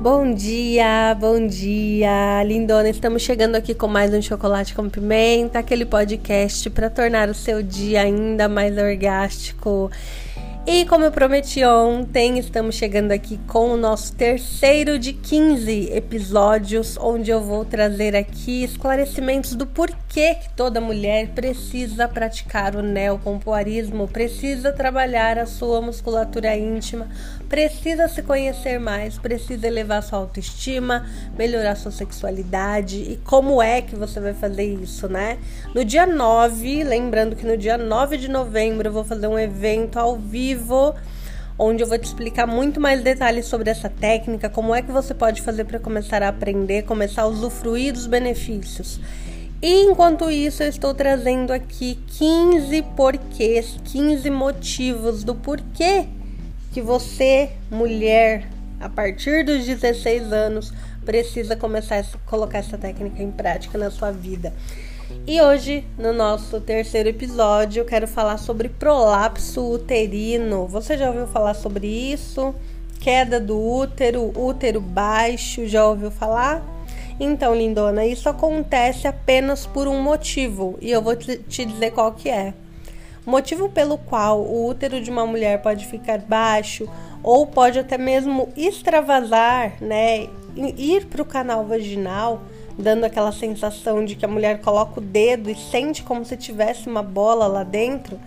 Bom dia, bom dia, lindona. Estamos chegando aqui com mais um chocolate com pimenta, aquele podcast para tornar o seu dia ainda mais orgástico. E como eu prometi ontem, estamos chegando aqui com o nosso terceiro de 15 episódios, onde eu vou trazer aqui esclarecimentos do porquê que toda mulher precisa praticar o neopompoarismo, precisa trabalhar a sua musculatura íntima, precisa se conhecer mais, precisa elevar sua autoestima, melhorar sua sexualidade e como é que você vai fazer isso, né? No dia 9, lembrando que no dia 9 de novembro eu vou fazer um evento ao vivo onde eu vou te explicar muito mais detalhes sobre essa técnica, como é que você pode fazer para começar a aprender, começar a usufruir dos benefícios. E enquanto isso, eu estou trazendo aqui 15 porquês, 15 motivos do porquê que você, mulher, a partir dos 16 anos, precisa começar a colocar essa técnica em prática na sua vida. E hoje, no nosso terceiro episódio, eu quero falar sobre prolapso uterino. Você já ouviu falar sobre isso? Queda do útero, útero baixo, já ouviu falar? Então, lindona, isso acontece apenas por um motivo e eu vou te dizer qual que é. Motivo pelo qual o útero de uma mulher pode ficar baixo ou pode até mesmo extravasar, né, ir para o canal vaginal dando aquela sensação de que a mulher coloca o dedo e sente como se tivesse uma bola lá dentro,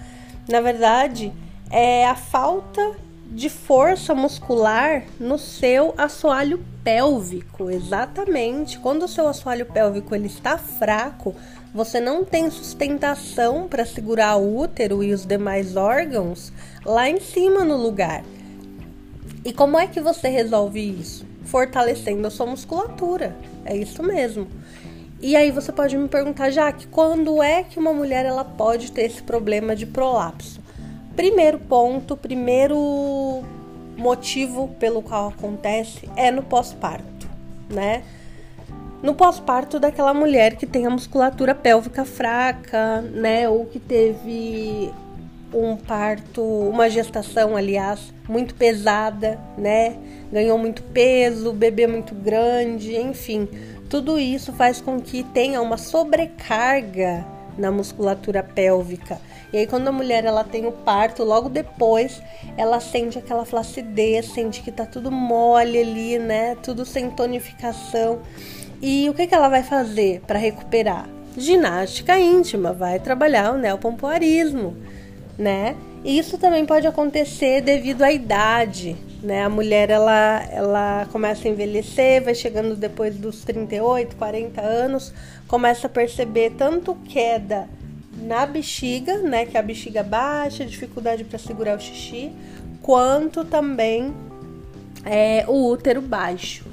na verdade é a falta de força muscular no seu assoalho pélvico, exatamente. Quando o seu assoalho pélvico ele está fraco, você não tem sustentação para segurar o útero e os demais órgãos lá em cima no lugar. E como é que você resolve isso? Fortalecendo a sua musculatura. É isso mesmo. E aí você pode me perguntar, Jaque, quando é que uma mulher ela pode ter esse problema de prolapso? Primeiro ponto, primeiro motivo pelo qual acontece é no pós-parto, né? No pós-parto daquela mulher que tem a musculatura pélvica fraca, né, ou que teve um parto, uma gestação, aliás, muito pesada, né? Ganhou muito peso, bebê muito grande, enfim, tudo isso faz com que tenha uma sobrecarga na musculatura pélvica. E aí quando a mulher ela tem o parto, logo depois ela sente aquela flacidez, sente que tá tudo mole ali, né? Tudo sem tonificação. E o que que ela vai fazer para recuperar? Ginástica íntima, vai trabalhar o neopompoarismo né? E isso também pode acontecer devido à idade, né? A mulher ela, ela começa a envelhecer, vai chegando depois dos 38, 40 anos, começa a perceber tanto queda na bexiga, né, que é a bexiga baixa, dificuldade para segurar o xixi, quanto também é, o útero baixo.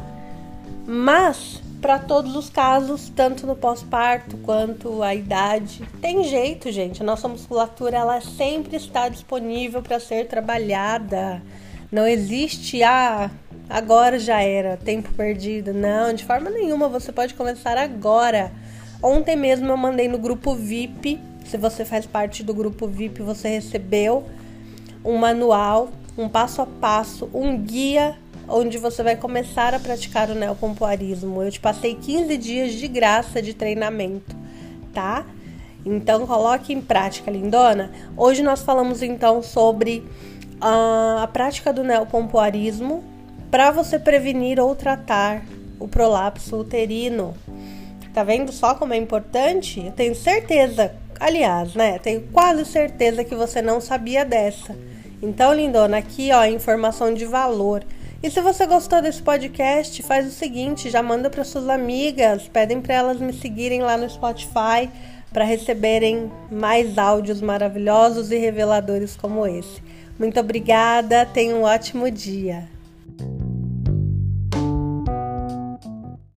Mas para todos os casos, tanto no pós-parto quanto a idade. Tem jeito, gente. A nossa musculatura ela sempre está disponível para ser trabalhada. Não existe ah, agora já era, tempo perdido. Não, de forma nenhuma. Você pode começar agora. Ontem mesmo eu mandei no grupo VIP. Se você faz parte do grupo VIP, você recebeu um manual, um passo a passo, um guia onde você vai começar a praticar o neopompoarismo. Eu te passei 15 dias de graça de treinamento, tá? Então coloque em prática, lindona. Hoje nós falamos então sobre uh, a prática do neopompoarismo para você prevenir ou tratar o prolapso uterino. Tá vendo só como é importante? Eu tenho certeza, aliás, né? Tenho quase certeza que você não sabia dessa. Então, lindona, aqui ó, informação de valor. E se você gostou desse podcast, faz o seguinte, já manda para suas amigas, pedem para elas me seguirem lá no Spotify para receberem mais áudios maravilhosos e reveladores como esse. Muito obrigada, tenha um ótimo dia.